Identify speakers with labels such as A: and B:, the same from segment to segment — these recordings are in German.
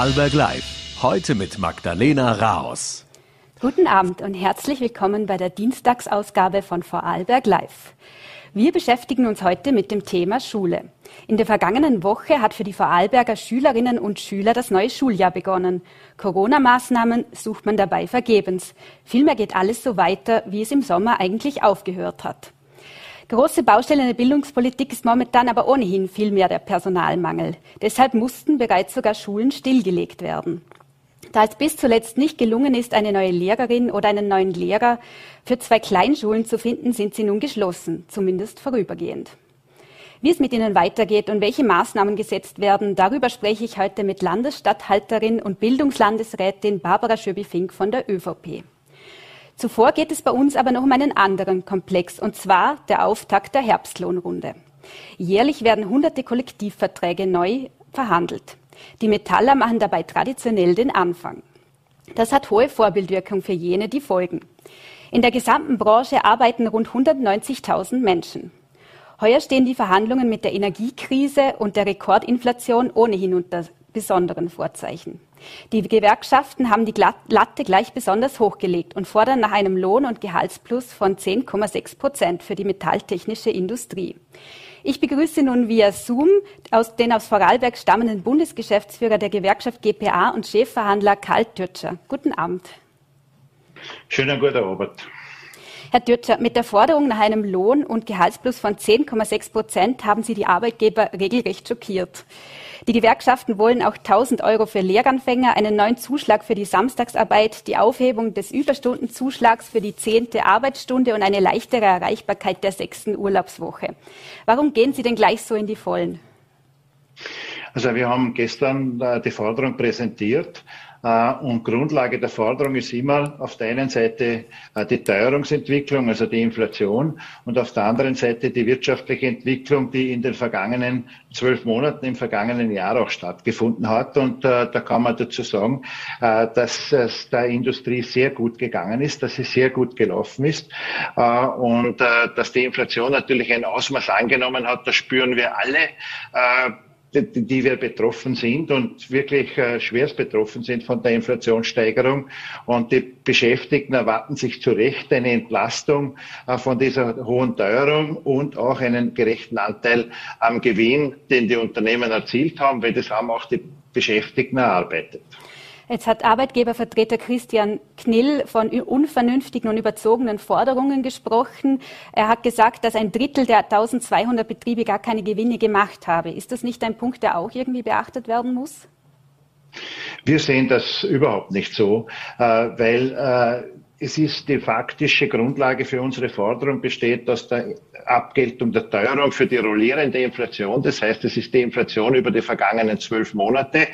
A: Vorarlberg Live. Heute mit Magdalena Raos.
B: Guten Abend und herzlich willkommen bei der Dienstagsausgabe von Vorarlberg Live. Wir beschäftigen uns heute mit dem Thema Schule. In der vergangenen Woche hat für die Vorarlberger Schülerinnen und Schüler das neue Schuljahr begonnen. Corona-Maßnahmen sucht man dabei vergebens. Vielmehr geht alles so weiter, wie es im Sommer eigentlich aufgehört hat. Große Baustelle in der Bildungspolitik ist momentan aber ohnehin viel mehr der Personalmangel. Deshalb mussten bereits sogar Schulen stillgelegt werden. Da es bis zuletzt nicht gelungen ist, eine neue Lehrerin oder einen neuen Lehrer für zwei Kleinschulen zu finden, sind sie nun geschlossen, zumindest vorübergehend. Wie es mit ihnen weitergeht und welche Maßnahmen gesetzt werden, darüber spreche ich heute mit Landesstatthalterin und Bildungslandesrätin Barbara Schöbi-Fink von der ÖVP. Zuvor geht es bei uns aber noch um einen anderen Komplex, und zwar der Auftakt der Herbstlohnrunde. Jährlich werden hunderte Kollektivverträge neu verhandelt. Die Metaller machen dabei traditionell den Anfang. Das hat hohe Vorbildwirkung für jene, die folgen. In der gesamten Branche arbeiten rund 190.000 Menschen. Heuer stehen die Verhandlungen mit der Energiekrise und der Rekordinflation ohnehin unter besonderen Vorzeichen. Die Gewerkschaften haben die Latte gleich besonders hochgelegt und fordern nach einem Lohn- und Gehaltsplus von 10,6 Prozent für die metalltechnische Industrie. Ich begrüße nun via Zoom aus, den aus Vorarlberg stammenden Bundesgeschäftsführer der Gewerkschaft GPA und Chefverhandler Karl Türtscher. Guten Abend.
C: Schönen guten Abend.
B: Herr Dürtscher, mit der Forderung nach einem Lohn- und Gehaltsplus von 10,6 Prozent haben Sie die Arbeitgeber regelrecht schockiert. Die Gewerkschaften wollen auch 1000 Euro für Lehranfänger, einen neuen Zuschlag für die Samstagsarbeit, die Aufhebung des Überstundenzuschlags für die zehnte Arbeitsstunde und eine leichtere Erreichbarkeit der sechsten Urlaubswoche. Warum gehen Sie denn gleich so in die Vollen?
C: Also wir haben gestern äh, die Forderung präsentiert und Grundlage der Forderung ist immer auf der einen Seite äh, die Teuerungsentwicklung, also die Inflation, und auf der anderen Seite die wirtschaftliche Entwicklung, die in den vergangenen zwölf Monaten im vergangenen Jahr auch stattgefunden hat. Und äh, da kann man dazu sagen, äh, dass es der Industrie sehr gut gegangen ist, dass es sehr gut gelaufen ist äh, und äh, dass die Inflation natürlich ein Ausmaß angenommen hat. Das spüren wir alle die, wir betroffen sind und wirklich äh, schwerst betroffen sind von der Inflationssteigerung. Und die Beschäftigten erwarten sich zu Recht eine Entlastung äh, von dieser hohen Teuerung und auch einen gerechten Anteil am Gewinn, den die Unternehmen erzielt haben, weil das haben auch die Beschäftigten erarbeitet.
B: Jetzt hat Arbeitgebervertreter Christian Knill von unvernünftigen und überzogenen Forderungen gesprochen. Er hat gesagt, dass ein Drittel der 1200 Betriebe gar keine Gewinne gemacht habe. Ist das nicht ein Punkt, der auch irgendwie beachtet werden muss?
C: Wir sehen das überhaupt nicht so, äh, weil äh, es ist die faktische Grundlage für unsere Forderung besteht aus der Abgeltung der Teuerung für die rollierende Inflation. Das heißt, es ist die Inflation über die vergangenen zwölf Monate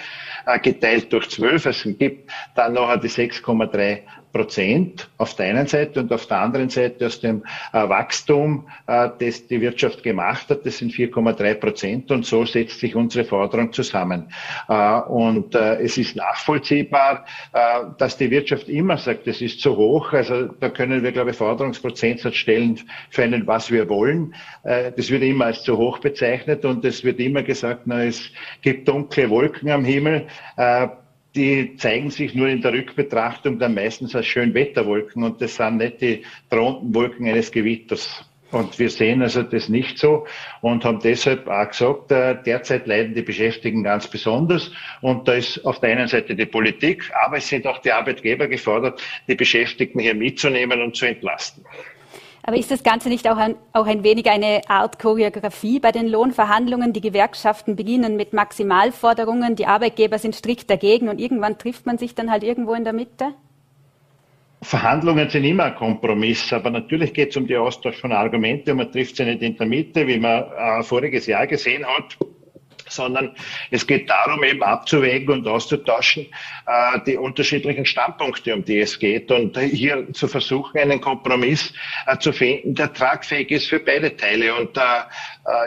C: geteilt durch zwölf. Es gibt dann noch die 6,3 Prozent auf der einen Seite und auf der anderen Seite aus dem äh, Wachstum, äh, das die Wirtschaft gemacht hat. Das sind 4,3 Prozent und so setzt sich unsere Forderung zusammen. Äh, und äh, es ist nachvollziehbar, äh, dass die Wirtschaft immer sagt, das ist zu hoch. Also da können wir, glaube ich, Forderungsprozentsatz stellen für einen, was wir wollen. Äh, das wird immer als zu hoch bezeichnet und es wird immer gesagt, na, es gibt dunkle Wolken am Himmel die zeigen sich nur in der Rückbetrachtung dann meistens als Schönwetterwolken und das sind nicht die drohenden Wolken eines Gewitters. Und wir sehen also das nicht so und haben deshalb auch gesagt, äh, derzeit leiden die Beschäftigten ganz besonders. Und da ist auf der einen Seite die Politik, aber es sind auch die Arbeitgeber gefordert, die Beschäftigten hier mitzunehmen und zu entlasten.
B: Aber ist das Ganze nicht auch ein, auch ein wenig eine Art Choreografie bei den Lohnverhandlungen? Die Gewerkschaften beginnen mit Maximalforderungen, die Arbeitgeber sind strikt dagegen und irgendwann trifft man sich dann halt irgendwo in der Mitte?
C: Verhandlungen sind immer ein Kompromiss, aber natürlich geht es um den Austausch von Argumenten und man trifft sie nicht in der Mitte, wie man äh, voriges Jahr gesehen hat sondern es geht darum, eben abzuwägen und auszutauschen äh, die unterschiedlichen Standpunkte, um die es geht und hier zu versuchen, einen Kompromiss äh, zu finden, der tragfähig ist für beide Teile. Und äh,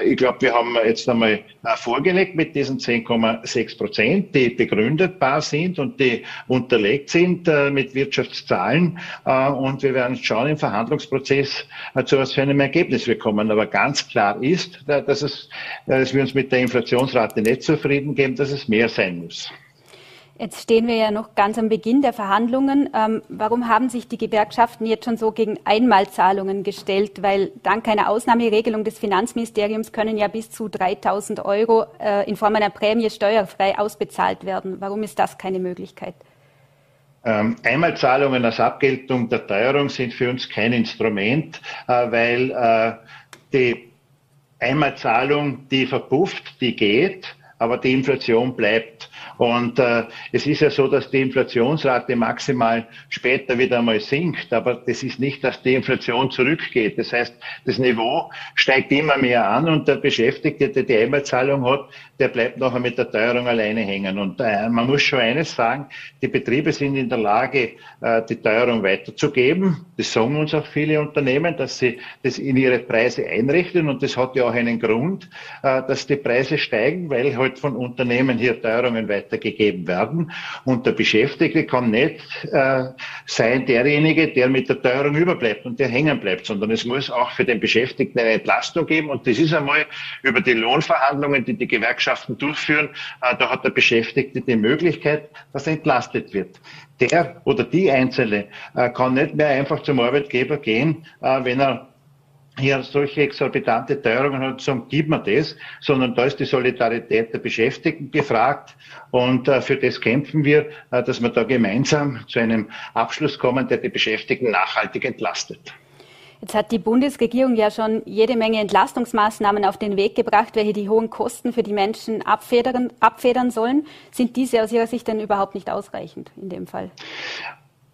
C: ich glaube, wir haben jetzt einmal äh, vorgelegt mit diesen 10,6 Prozent, die begründetbar sind und die unterlegt sind äh, mit Wirtschaftszahlen. und wir werden schauen im Verhandlungsprozess, zu was für einem Ergebnis wir kommen. Aber ganz klar ist, dass, es, dass wir uns mit der Inflation Inflationsrate nicht zufrieden geben, dass es mehr sein muss.
B: Jetzt stehen wir ja noch ganz am Beginn der Verhandlungen. Ähm, warum haben sich die Gewerkschaften jetzt schon so gegen Einmalzahlungen gestellt? Weil dank einer Ausnahmeregelung des Finanzministeriums können ja bis zu 3000 Euro äh, in Form einer Prämie steuerfrei ausbezahlt werden. Warum ist das keine Möglichkeit?
C: Ähm, Einmalzahlungen als Abgeltung der Teuerung sind für uns kein Instrument, äh, weil äh, die Einmalzahlung, die verpufft, die geht, aber die Inflation bleibt. Und äh, es ist ja so, dass die Inflationsrate maximal später wieder einmal sinkt, aber das ist nicht, dass die Inflation zurückgeht. Das heißt, das Niveau steigt immer mehr an und der Beschäftigte, der die Einmalzahlung hat, der bleibt nachher mit der Teuerung alleine hängen. Und äh, man muss schon eines sagen, die Betriebe sind in der Lage, äh, die Teuerung weiterzugeben. Das sagen uns auch viele Unternehmen, dass sie das in ihre Preise einrichten und das hat ja auch einen Grund, äh, dass die Preise steigen, weil halt von Unternehmen hier Teuerungen weiter weitergegeben werden. Und der Beschäftigte kann nicht äh, sein derjenige, der mit der Teuerung überbleibt und der hängen bleibt, sondern es muss auch für den Beschäftigten eine Entlastung geben. Und das ist einmal über die Lohnverhandlungen, die die Gewerkschaften durchführen, äh, da hat der Beschäftigte die Möglichkeit, dass er entlastet wird der oder die Einzelne äh, kann nicht mehr einfach zum Arbeitgeber gehen, äh, wenn er hier solche exorbitante Teuerungen hat, sagen, gib mir das, sondern da ist die Solidarität der Beschäftigten gefragt und äh, für das kämpfen wir, äh, dass wir da gemeinsam zu einem Abschluss kommen, der die Beschäftigten nachhaltig entlastet.
B: Jetzt hat die Bundesregierung ja schon jede Menge Entlastungsmaßnahmen auf den Weg gebracht, welche die hohen Kosten für die Menschen abfedern, abfedern sollen. Sind diese aus Ihrer Sicht denn überhaupt nicht ausreichend in dem Fall?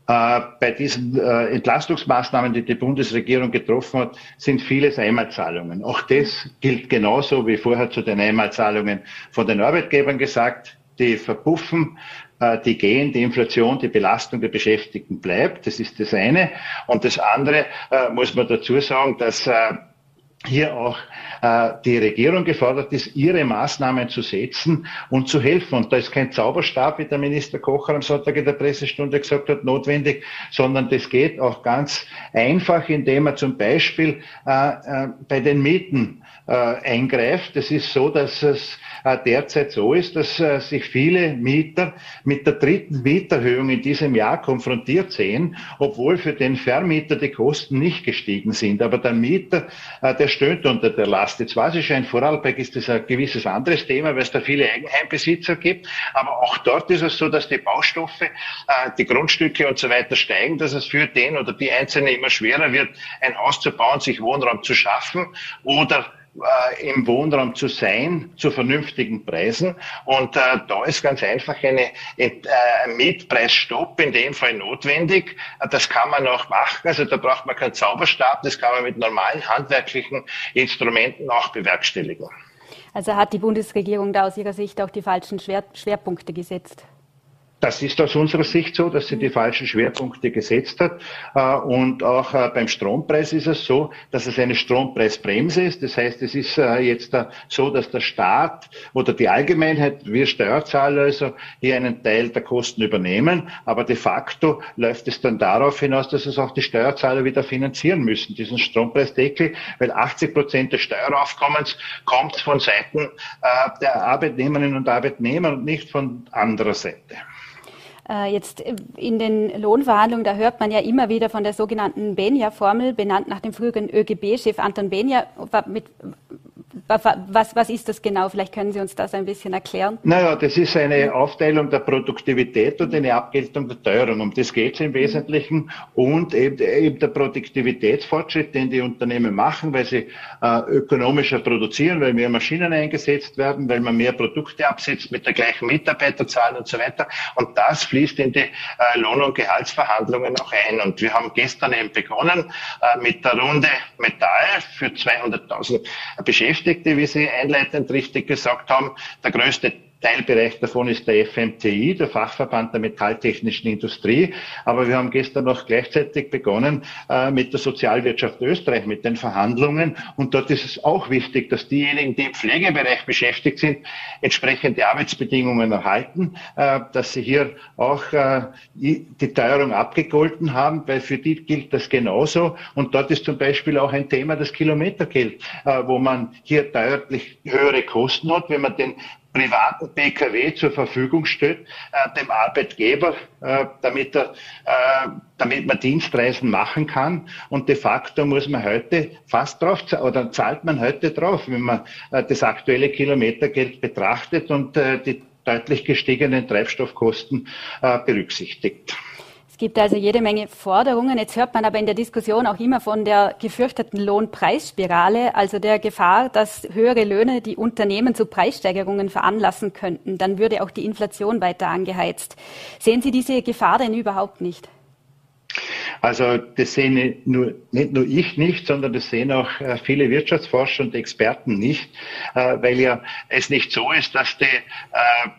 C: Äh, bei diesen äh, Entlastungsmaßnahmen, die die Bundesregierung getroffen hat, sind vieles Einmalzahlungen. Auch das gilt genauso wie vorher zu den Einmalzahlungen von den Arbeitgebern gesagt. Die verpuffen, die gehen, die Inflation, die Belastung der Beschäftigten bleibt. Das ist das eine. Und das andere muss man dazu sagen, dass hier auch äh, die Regierung gefordert ist, ihre Maßnahmen zu setzen und zu helfen. Und da ist kein Zauberstab, wie der Minister Kocher am Sonntag in der Pressestunde gesagt hat, notwendig, sondern das geht auch ganz einfach, indem er zum Beispiel äh, äh, bei den Mieten äh, eingreift. Es ist so, dass es äh, derzeit so ist, dass äh, sich viele Mieter mit der dritten Mieterhöhung in diesem Jahr konfrontiert sehen, obwohl für den Vermieter die Kosten nicht gestiegen sind. Aber der Mieter, äh, der stöhnt unter der Last. Jetzt weiß ich schon, in Vorarlberg ist das ein gewisses anderes Thema, weil es da viele Eigenheimbesitzer gibt. Aber auch dort ist es so, dass die Baustoffe, die Grundstücke und so weiter steigen, dass es für den oder die Einzelne immer schwerer wird, ein Haus zu bauen, sich Wohnraum zu schaffen oder äh, im Wohnraum zu sein zu vernünftigen Preisen. Und äh, da ist ganz einfach eine äh, Mietpreisstopp in dem Fall notwendig. Das kann man auch machen. Also da braucht man keinen Zauberstab. Das kann man mit normalen handwerklichen Instrumenten auch bewerkstelligen.
B: Also hat die Bundesregierung da aus Ihrer Sicht auch die falschen Schwerpunkte gesetzt?
C: Das ist aus unserer Sicht so, dass sie die falschen Schwerpunkte gesetzt hat. Äh, und auch äh, beim Strompreis ist es so, dass es eine Strompreisbremse ist. Das heißt, es ist äh, jetzt so, dass der Staat oder die Allgemeinheit, wir Steuerzahler also hier einen Teil der Kosten übernehmen. Aber de facto läuft es dann darauf hinaus, dass es auch die Steuerzahler wieder finanzieren müssen, diesen Strompreisdeckel, weil 80 Prozent des Steueraufkommens kommt von Seiten der Arbeitnehmerinnen und Arbeitnehmer und nicht von anderer Seite.
B: Äh, jetzt in den Lohnverhandlungen, da hört man ja immer wieder von der sogenannten Benja-Formel, benannt nach dem früheren ÖGB-Chef Anton Benja. Was, was ist das genau? Vielleicht können Sie uns das ein bisschen erklären.
C: Naja, das ist eine Aufteilung der Produktivität und eine Abgeltung der Teuerung. Um das geht es im Wesentlichen. Und eben, eben, der Produktivitätsfortschritt, den die Unternehmen machen, weil sie äh, ökonomischer produzieren, weil mehr Maschinen eingesetzt werden, weil man mehr Produkte absetzt mit der gleichen Mitarbeiterzahl und so weiter. Und das fließt in die äh, Lohn- und Gehaltsverhandlungen auch ein. Und wir haben gestern eben begonnen äh, mit der Runde Metall für 200.000 Beschäftigte wie Sie einleitend richtig gesagt haben. Der größte Teilbereich davon ist der FMTI, der Fachverband der metalltechnischen Industrie. Aber wir haben gestern noch gleichzeitig begonnen äh, mit der Sozialwirtschaft Österreich, mit den Verhandlungen. Und dort ist es auch wichtig, dass diejenigen, die im Pflegebereich beschäftigt sind, entsprechende Arbeitsbedingungen erhalten, äh, dass sie hier auch äh, die, Teuerung abgegolten haben, weil für die gilt das genauso. Und dort ist zum Beispiel auch ein Thema das Kilometergeld, äh, wo man hier deutlich höhere Kosten hat, wenn man den privaten PKW zur Verfügung stellt, äh, dem Arbeitgeber, äh, damit, er, äh, damit man Dienstreisen machen kann. Und de facto muss man heute fast drauf, oder zahlt man heute drauf, wenn man äh, das aktuelle Kilometergeld betrachtet und äh, die deutlich gestiegenen Treibstoffkosten äh, berücksichtigt.
B: Es gibt also jede Menge Forderungen. Jetzt hört man aber in der Diskussion auch immer von der gefürchteten Lohnpreisspirale, also der Gefahr, dass höhere Löhne die Unternehmen zu Preissteigerungen veranlassen könnten. Dann würde auch die Inflation weiter angeheizt. Sehen Sie diese Gefahr denn überhaupt nicht?
C: Also das sehen nur, nicht nur ich nicht, sondern das sehen auch äh, viele Wirtschaftsforscher und Experten nicht, äh, weil ja es nicht so ist, dass die äh,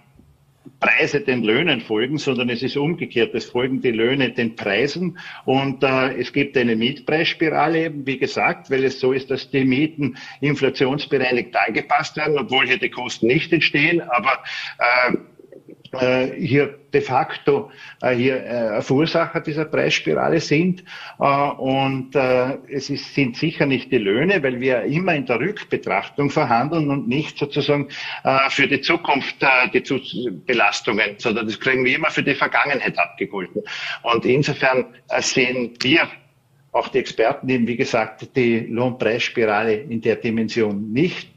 C: Preise den Löhnen folgen, sondern es ist umgekehrt. Es folgen die Löhne den Preisen und äh, es gibt eine Mietpreisspirale eben, wie gesagt, weil es so ist, dass die Mieten inflationsbereinigt angepasst werden, obwohl hier die Kosten nicht entstehen, aber äh, hier de facto äh, hier äh, Verursacher dieser Preisspirale sind. Äh, und äh, es ist, sind sicher nicht die Löhne, weil wir immer in der Rückbetrachtung verhandeln und nicht sozusagen äh, für die Zukunft äh, die Belastungen, sondern das kriegen wir immer für die Vergangenheit abgegolten. Und insofern äh, sehen wir auch die Experten eben, wie gesagt, die Lohnpreisspirale in der Dimension nicht.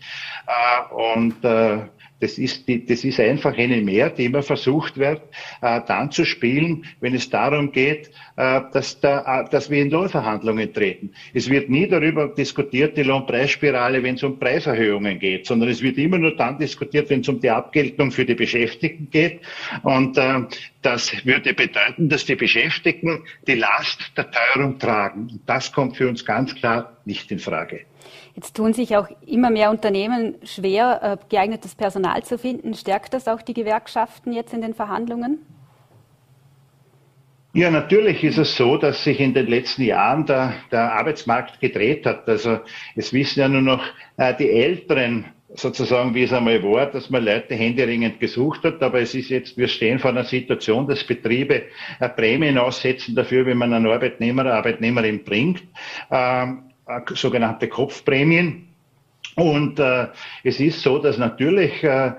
C: Äh, und äh, das ist, die, das ist einfach eine mehr, die immer versucht wird, äh, dann zu spielen, wenn es darum geht, dass, da, äh, dass wir in Lohnverhandlungen treten. Es wird nie darüber diskutiert, die Lohnpreisspirale, wenn es um Preiserhöhungen geht, sondern es wird immer nur dann diskutiert, wenn es um die Abgeltung für die Beschäftigten geht. Und äh, das würde bedeuten, dass die Beschäftigten die Last der Teuerung tragen. Und das kommt für uns ganz klar nicht in Frage.
B: Jetzt tun sich auch immer mehr Unternehmen schwer, äh, geeignetes Personal zu finden. Stärkt das auch die Gewerkschaften jetzt in den Verhandlungen?
C: Ja, natürlich ist es so, dass sich in den letzten Jahren der, der Arbeitsmarkt gedreht hat. Also es wissen ja nur noch äh, die Älteren sozusagen, wie es einmal war, dass man Leute händeringend gesucht hat. Aber es ist jetzt, wir stehen vor einer Situation, dass Betriebe äh, Prämien aussetzen dafür, wenn man einen Arbeitnehmer, Arbeitnehmerin bringt. Ähm, äh, sogenannte Kopfprämien. Und äh, es ist so, dass natürlich äh,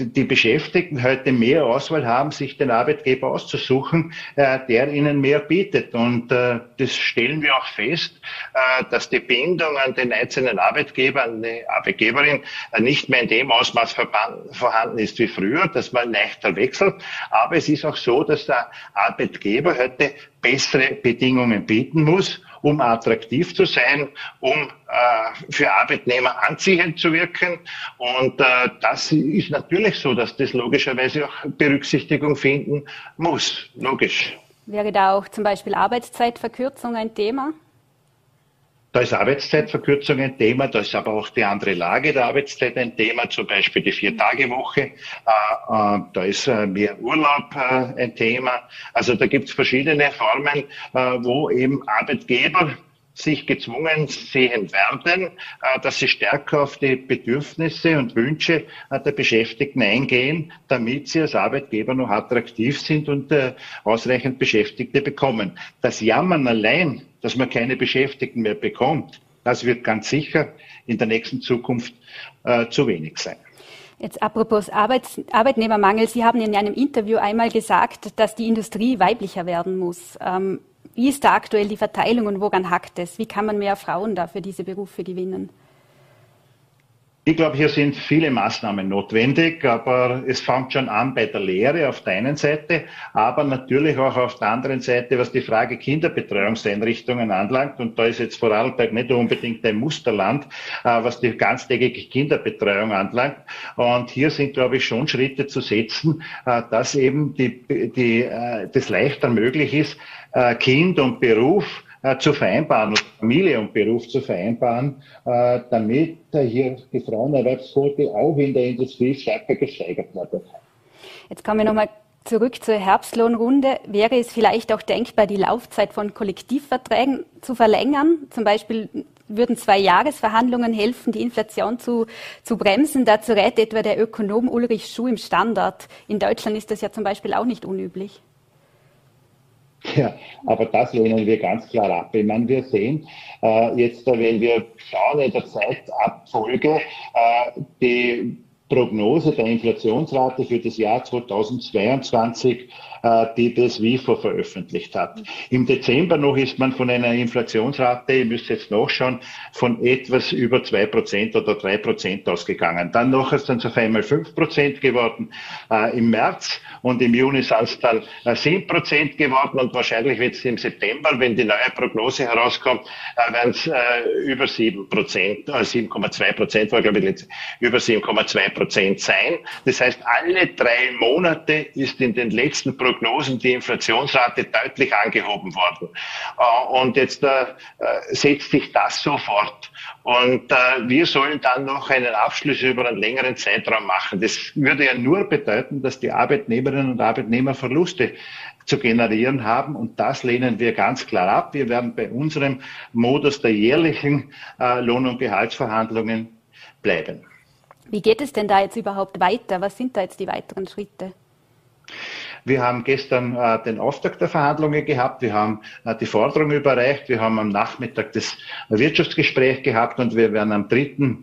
C: die Beschäftigten heute mehr Auswahl haben, sich den Arbeitgeber auszusuchen, äh, der ihnen mehr bietet. Und äh, das stellen wir auch fest, äh, dass die Bindung an den einzelnen Arbeitgeber, an die Arbeitgeberin nicht mehr in dem Ausmaß vorhanden ist wie früher, dass man leichter wechselt. Aber es ist auch so, dass der Arbeitgeber heute bessere Bedingungen bieten muss um attraktiv zu sein, um äh, für Arbeitnehmer anziehend zu wirken. Und äh, das ist natürlich so, dass das logischerweise auch Berücksichtigung finden muss. Logisch.
B: Wäre da auch zum Beispiel Arbeitszeitverkürzung ein Thema?
C: Da ist Arbeitszeitverkürzung ein Thema, da ist aber auch die andere Lage der Arbeitszeit ein Thema, zum Beispiel die Vier-Tage-Woche, äh, äh, da ist äh, mehr Urlaub ein Thema. Also da gibt es verschiedene Formen, wo eben Arbeitgeber sich gezwungen sehen werden, äh, dass sie stärker auf die Bedürfnisse und Wünsche der Beschäftigten eingehen, damit sie als Arbeitgeber noch attraktiv sind und ausreichend Beschäftigte bekommen. Das Jammern allein dass man keine Beschäftigten mehr bekommt, das wird ganz sicher in der nächsten Zukunft äh, zu wenig sein.
B: Jetzt apropos Arbeits Arbeitnehmermangel. Sie haben in einem Interview einmal gesagt, dass die Industrie weiblicher werden muss. Ähm, wie ist da aktuell die Verteilung und woran hackt es? Wie kann man mehr Frauen da für diese Berufe gewinnen?
C: Ich glaube, hier sind viele Maßnahmen notwendig, aber es fängt schon an bei der Lehre auf der einen Seite, aber natürlich auch auf der anderen Seite, was die Frage Kinderbetreuungseinrichtungen anlangt. Und da ist jetzt Vorarlberg nicht unbedingt ein Musterland, äh, was die ganztägige Kinderbetreuung anlangt. Und hier sind, glaube ich, schon Schritte zu setzen, äh, dass eben die, die, äh, das leichter möglich ist, Kind und Beruf äh, zu vereinbaren, Familie und Beruf zu vereinbaren, äh, damit äh, hier die Frauenerwerbsquote auch in der Industrie stärker gesteigert wird.
B: Jetzt kommen wir nochmal zurück zur Herbstlohnrunde. Wäre es vielleicht auch denkbar, die Laufzeit von Kollektivverträgen zu verlängern? Zum Beispiel würden zwei Jahresverhandlungen helfen, die Inflation zu, zu bremsen. Dazu rät etwa der Ökonom Ulrich Schuh im Standard. In Deutschland ist das ja zum Beispiel auch nicht unüblich.
C: Ja, aber das lehnen wir ganz klar ab. Ich meine, wir sehen äh, jetzt, wenn wir schauen in der Zeitabfolge, äh, die Prognose der Inflationsrate für das Jahr 2022 äh, die das WIFO veröffentlicht hat. Im Dezember noch ist man von einer Inflationsrate, ihr müsst jetzt nachschauen, von etwas über zwei Prozent oder drei Prozent ausgegangen. Dann noch ist dann auf einmal fünf Prozent geworden äh, im März und im Juni sind es dann äh, sieben Prozent geworden und wahrscheinlich wird es im September, wenn die neue Prognose herauskommt, äh, werden es äh, über sieben Prozent, äh, 7,2 Prozent war glaube ich über 7,2 Prozent sein. Das heißt, alle drei Monate ist in den letzten Prognosen Prognosen die Inflationsrate deutlich angehoben worden. Äh, und jetzt äh, setzt sich das sofort. Und äh, wir sollen dann noch einen Abschluss über einen längeren Zeitraum machen. Das würde ja nur bedeuten, dass die Arbeitnehmerinnen und Arbeitnehmer Verluste zu generieren haben. Und das lehnen wir ganz klar ab. Wir werden bei unserem Modus der jährlichen Lohn- und Gehaltsverhandlungen bleiben.
B: Wie geht es denn da jetzt überhaupt weiter? Was sind da jetzt die weiteren Schritte?
C: Wir haben gestern äh, den Auftakt der Verhandlungen gehabt. Wir haben äh, die Forderung überreicht. Wir haben am Nachmittag das Wirtschaftsgespräch gehabt und wir werden am 3.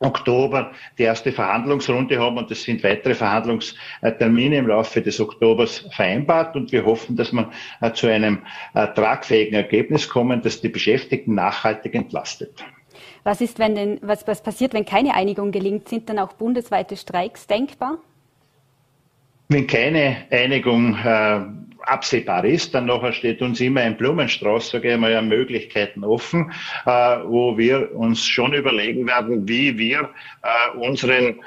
C: Oktober die erste Verhandlungsrunde haben und es sind weitere Verhandlungstermine im Laufe des Oktobers vereinbart und wir hoffen, dass wir äh, zu einem äh, tragfähigen Ergebnis kommen, das die Beschäftigten nachhaltig entlastet.
B: Was ist, wenn denn, was, was passiert, wenn keine Einigung gelingt? Sind dann auch bundesweite Streiks denkbar?
C: Wenn keine Einigung äh, absehbar ist, dann nachher steht uns immer ein Blumenstrauß, sage ich mal, ja, Möglichkeiten offen, äh, wo wir uns schon überlegen werden, wie wir äh, unseren äh,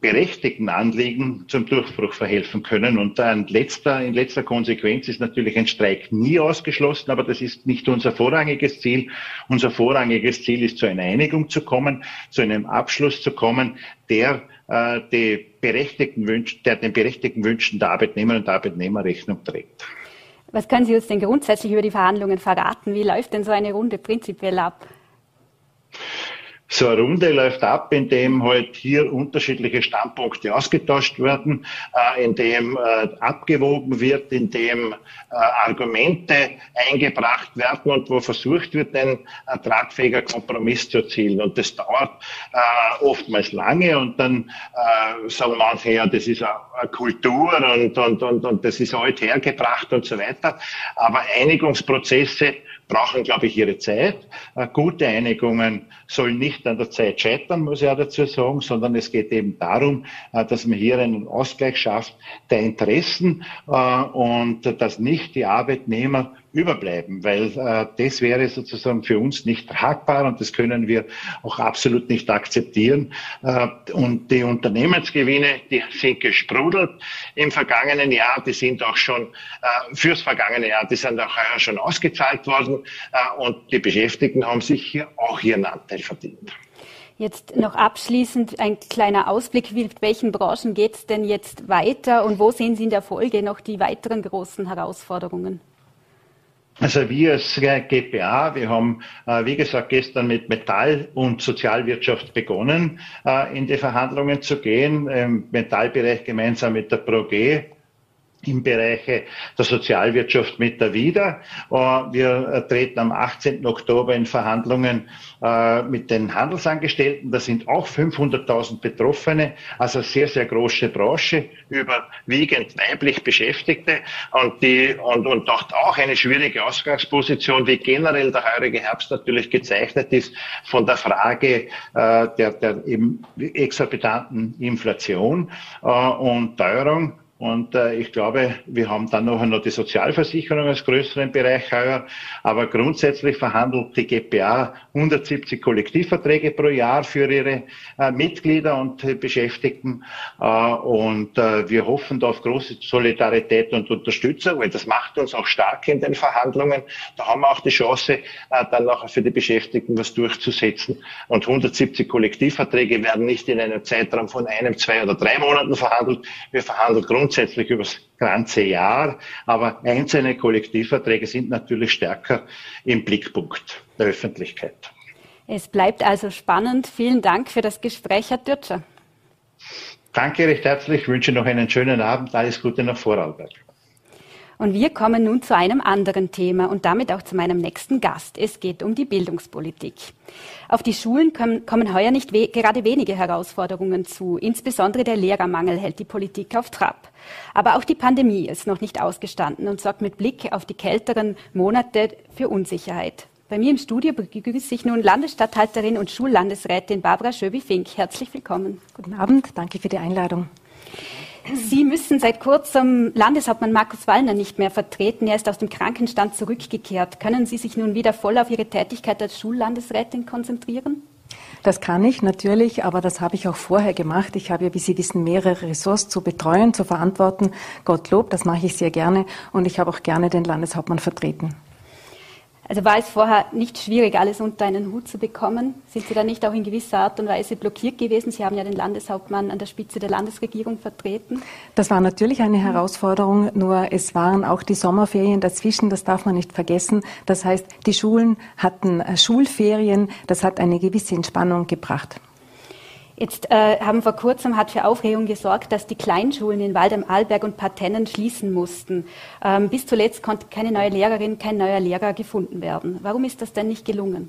C: berechtigten Anliegen zum Durchbruch verhelfen können. Und ein letzter, in letzter Konsequenz ist natürlich ein Streik nie ausgeschlossen, aber das ist nicht unser vorrangiges Ziel. Unser vorrangiges Ziel ist, zu einer Einigung zu kommen, zu einem Abschluss zu kommen, der äh, die berechtigten Wünsch, der den berechtigten Wünschen der Arbeitnehmerinnen und Arbeitnehmer Rechnung trägt.
B: Was können Sie uns denn grundsätzlich über die Verhandlungen verraten? Wie läuft denn so eine Runde prinzipiell ab?
C: So eine Runde läuft ab, indem halt hier unterschiedliche Standpunkte ausgetauscht werden, äh, indem äh, abgewogen wird, indem äh, Argumente eingebracht werden und wo versucht wird, ein äh, tragfähiger Kompromiss zu erzielen. Und das dauert äh, oftmals lange und dann äh, sagen manche, ja, das ist eine Kultur und, und, und, und das ist alt hergebracht und so weiter. Aber Einigungsprozesse brauchen, glaube ich, ihre Zeit. Äh, gute Einigungen sollen nicht an der Zeit scheitern, muss ich auch dazu sagen, sondern es geht eben darum, äh, dass man hier einen Ausgleich schafft der Interessen äh, und dass nicht die Arbeitnehmer überbleiben, weil äh, das wäre sozusagen für uns nicht tragbar und das können wir auch absolut nicht akzeptieren. Äh, und die Unternehmensgewinne, die sind gesprudelt im vergangenen Jahr, die sind auch schon äh, fürs vergangene Jahr, die sind auch schon ausgezahlt worden äh, und die Beschäftigten haben sich hier auch ihren Anteil verdient.
B: Jetzt noch abschließend ein kleiner Ausblick, mit welchen Branchen geht es denn jetzt weiter und wo sehen Sie in der Folge noch die weiteren großen Herausforderungen?
C: Also wir als GPA, wir haben, äh, wie gesagt, gestern mit Metall- und Sozialwirtschaft begonnen, äh, in die Verhandlungen zu gehen. Im Metallbereich gemeinsam mit der ProG im Bereich der Sozialwirtschaft mit der WIDA. Äh, wir treten am 18. Oktober in Verhandlungen äh, mit den Handelsangestellten. Da sind auch 500.000 Betroffene, also sehr, sehr große Branche, überwiegend weiblich Beschäftigte und, die, und, und dort auch eine schwierige Ausgangsposition, wie generell der heurige Herbst natürlich gezeichnet ist von der Frage äh, der, der eben exorbitanten Inflation und Teuerung. Und äh, ich glaube, wir haben dann noch, noch die Sozialversicherung als größeren Bereich heuer. Aber grundsätzlich verhandelt die GPA 170 Kollektivverträge pro Jahr für ihre äh, Mitglieder und äh, Beschäftigten. Und äh, wir hoffen da auf große Solidarität und Unterstützung, weil das macht uns auch stark in den Verhandlungen. Da haben wir auch die Chance, äh, dann nachher für die Beschäftigten was durchzusetzen. Und 170 Kollektivverträge werden nicht in einem Zeitraum von einem, zwei oder drei Monaten verhandelt. Wir verhandeln grundsätzlich grundsätzlich über das ganze Jahr, aber einzelne Kollektivverträge sind natürlich stärker im Blickpunkt der Öffentlichkeit.
B: Es bleibt also spannend. Vielen Dank für das Gespräch, Herr Dürtscher.
C: Danke recht herzlich. Ich wünsche noch einen schönen Abend. Alles Gute nach Vorarlberg.
B: Und wir kommen nun zu einem anderen Thema und damit auch zu meinem nächsten Gast. Es geht um die Bildungspolitik. Auf die Schulen kommen, heuer nicht we gerade wenige Herausforderungen zu. Insbesondere der Lehrermangel hält die Politik auf Trab. Aber auch die Pandemie ist noch nicht ausgestanden und sorgt mit Blick auf die kälteren Monate für Unsicherheit. Bei mir im Studio begrüße ich nun Landesstatthalterin und Schullandesrätin Barbara Schöbi-Fink. Herzlich willkommen.
D: Guten Abend, danke für die Einladung.
B: Sie müssen seit kurzem Landeshauptmann Markus Wallner nicht mehr vertreten. Er ist aus dem Krankenstand zurückgekehrt. Können Sie sich nun wieder voll auf Ihre Tätigkeit als Schullandesrätin konzentrieren?
D: Das kann ich natürlich, aber das habe ich auch vorher gemacht. Ich habe ja, wie Sie wissen, mehrere Ressorts zu betreuen, zu verantworten. Gottlob, das mache ich sehr gerne und ich habe auch gerne den Landeshauptmann vertreten.
B: Also war es vorher nicht schwierig, alles unter einen Hut zu bekommen? Sind Sie da nicht auch in gewisser Art und Weise blockiert gewesen? Sie haben ja den Landeshauptmann an der Spitze der Landesregierung vertreten.
D: Das war natürlich eine Herausforderung, nur es waren auch die Sommerferien dazwischen, das darf man nicht vergessen. Das heißt, die Schulen hatten äh, Schulferien, das hat eine gewisse Entspannung gebracht.
B: Jetzt äh, haben vor kurzem hat für Aufregung gesorgt, dass die Kleinschulen in Wald am Arlberg und Partennen schließen mussten. Ähm, bis zuletzt konnte keine neue Lehrerin, kein neuer Lehrer gefunden werden. Warum ist das denn nicht gelungen?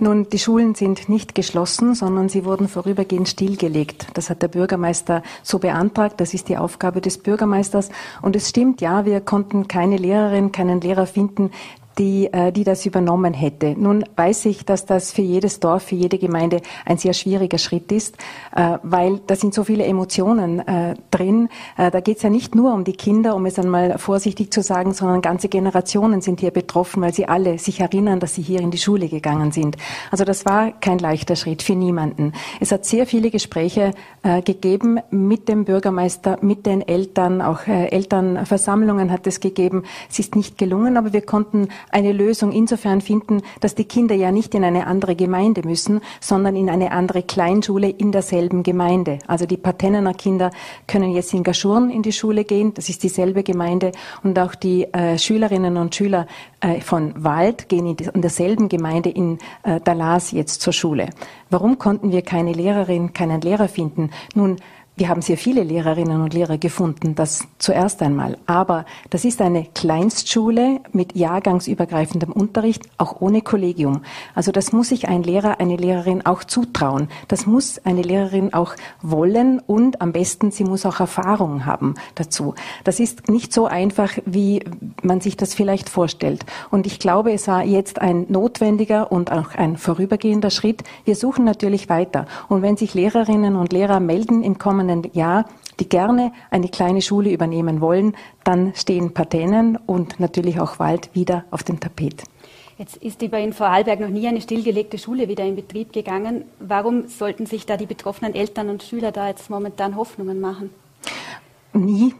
D: Nun, die Schulen sind nicht geschlossen, sondern sie wurden vorübergehend stillgelegt. Das hat der Bürgermeister so beantragt. Das ist die Aufgabe des Bürgermeisters. Und es stimmt, ja, wir konnten keine Lehrerin, keinen Lehrer finden, die, äh, die das übernommen hätte. Nun weiß ich, dass das für jedes Dorf, für jede Gemeinde ein sehr schwieriger Schritt ist, äh, weil da sind so viele Emotionen äh, drin. Da geht es ja nicht nur um die Kinder, um es einmal vorsichtig zu sagen, sondern ganze Generationen sind hier betroffen, weil sie alle sich erinnern, dass sie hier in die Schule gegangen sind. Also das war kein leichter Schritt für niemanden. Es hat sehr viele Gespräche gegeben mit dem Bürgermeister, mit den Eltern, auch Elternversammlungen hat es gegeben. Es ist nicht gelungen, aber wir konnten eine Lösung insofern finden, dass die Kinder ja nicht in eine andere Gemeinde müssen, sondern in eine andere Kleinschule in derselben Gemeinde. Also die Patennener Kinder können jetzt in Gaschurn in die Schule gehen, das ist dieselbe Gemeinde, und auch die äh, Schülerinnen und Schüler äh, von Wald gehen in, die, in derselben Gemeinde in äh, Dalas jetzt zur Schule. Warum konnten wir keine Lehrerin, keinen Lehrer finden? Nun, wir haben sehr viele Lehrerinnen und Lehrer gefunden, das zuerst einmal. Aber das ist eine Kleinstschule mit jahrgangsübergreifendem Unterricht, auch ohne Kollegium. Also das muss sich ein Lehrer, eine Lehrerin auch zutrauen. Das muss eine Lehrerin auch wollen und am besten, sie muss auch Erfahrung haben dazu. Das ist nicht so einfach, wie man sich das vielleicht vorstellt. Und ich glaube, es war jetzt ein notwendiger und auch ein vorübergehender Schritt. Wir suchen natürlich weiter. Und wenn sich Lehrerinnen und Lehrer melden im kommenden kommenden Jahr, die gerne eine kleine Schule übernehmen wollen, dann stehen Partennen und natürlich auch Wald wieder auf dem Tapet.
B: Jetzt ist über in Vorarlberg noch nie eine stillgelegte Schule wieder in Betrieb gegangen. Warum sollten sich da die betroffenen Eltern und Schüler da jetzt momentan Hoffnungen machen?
D: Nie,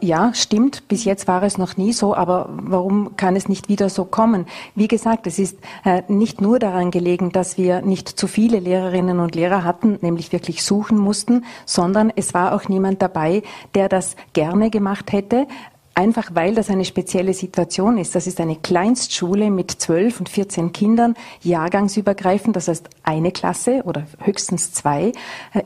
D: ja, stimmt, bis jetzt war es noch nie so, aber warum kann es nicht wieder so kommen? Wie gesagt, es ist äh, nicht nur daran gelegen, dass wir nicht zu viele Lehrerinnen und Lehrer hatten, nämlich wirklich suchen mussten, sondern es war auch niemand dabei, der das gerne gemacht hätte, Einfach weil das eine spezielle Situation ist. Das ist eine Kleinstschule mit zwölf und 14 Kindern, jahrgangsübergreifend, das heißt eine Klasse oder höchstens zwei.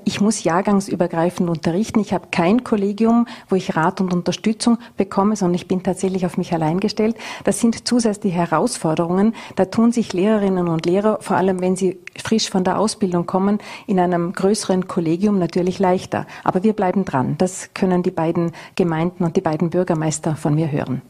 D: Ich muss jahrgangsübergreifend unterrichten. Ich habe kein Kollegium, wo ich Rat und Unterstützung bekomme, sondern ich bin tatsächlich auf mich allein gestellt. Das sind zusätzliche Herausforderungen. Da tun sich Lehrerinnen und Lehrer, vor allem wenn sie frisch von der Ausbildung kommen, in einem größeren Kollegium natürlich leichter. Aber wir bleiben dran. Das können die beiden Gemeinden und die beiden Bürgermeister Meister von mir hören.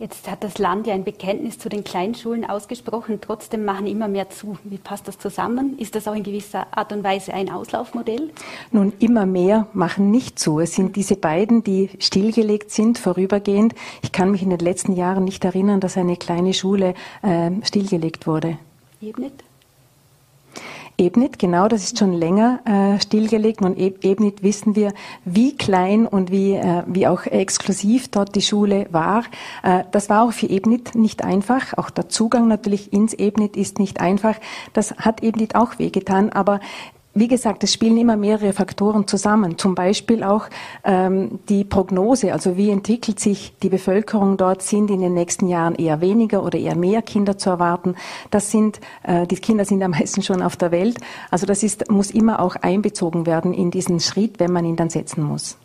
B: Jetzt hat das Land ja ein Bekenntnis zu den Kleinschulen ausgesprochen. Trotzdem machen immer mehr zu. Wie passt das zusammen? Ist das auch in gewisser Art und Weise ein Auslaufmodell?
D: Nun, immer mehr machen nicht zu. Es sind diese beiden, die stillgelegt sind, vorübergehend. Ich kann mich in den letzten Jahren nicht erinnern, dass eine kleine Schule äh, stillgelegt wurde.
B: Eben nicht?
D: Ebnit, genau, das ist schon länger äh, stillgelegt. Und Ebnit wissen wir, wie klein und wie, äh, wie auch exklusiv dort die Schule war. Äh, das war auch für Ebnit nicht einfach. Auch der Zugang natürlich ins Ebnit ist nicht einfach. Das hat Ebnit auch wehgetan. Aber wie gesagt, es spielen immer mehrere Faktoren zusammen. Zum Beispiel auch ähm, die Prognose, also wie entwickelt sich die Bevölkerung dort, sind in den nächsten Jahren eher weniger oder eher mehr Kinder zu erwarten. Das sind, äh, die Kinder sind am meisten schon auf der Welt. Also das ist, muss immer auch einbezogen werden in diesen Schritt, wenn man ihn dann setzen muss.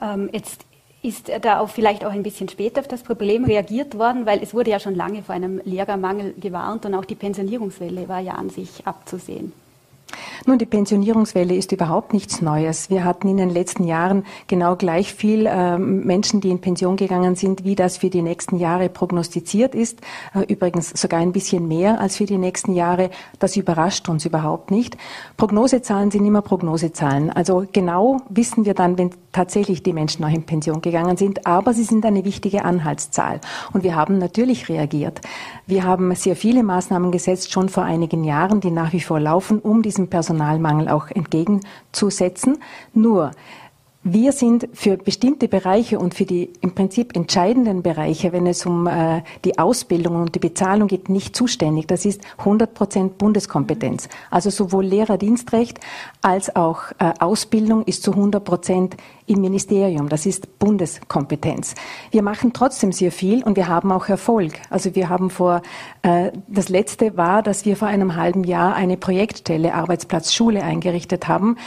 B: Ähm, jetzt Ist da auch vielleicht auch ein bisschen später auf das Problem reagiert worden, weil es wurde ja schon lange vor einem Lehrermangel gewarnt und auch die Pensionierungswelle war ja an sich abzusehen.
D: Nun, die Pensionierungswelle ist überhaupt nichts Neues. Wir hatten in den letzten Jahren genau gleich viel äh, Menschen, die in Pension gegangen sind, wie das für die nächsten Jahre prognostiziert ist. Äh, übrigens sogar ein bisschen mehr als für die nächsten Jahre. Das überrascht uns überhaupt nicht. Prognosezahlen sind immer Prognosezahlen. Also genau wissen wir dann, wenn tatsächlich die Menschen noch in Pension gegangen sind. Aber sie sind eine wichtige Anhaltszahl. Und wir haben natürlich reagiert. Wir haben sehr viele Maßnahmen gesetzt, schon vor einigen Jahren, die nach wie vor laufen, um diesem Personalmangel auch entgegenzusetzen. Nur wir sind für bestimmte Bereiche und für die im Prinzip entscheidenden Bereiche, wenn es um äh, die Ausbildung und die Bezahlung geht, nicht zuständig. Das ist 100 Prozent Bundeskompetenz. Also sowohl Lehrerdienstrecht als auch äh, Ausbildung ist zu 100 Prozent im Ministerium. Das ist Bundeskompetenz. Wir machen trotzdem sehr viel und wir haben auch Erfolg. Also wir haben vor, äh, das letzte war, dass wir vor einem halben Jahr eine Projektstelle Arbeitsplatz Schule eingerichtet haben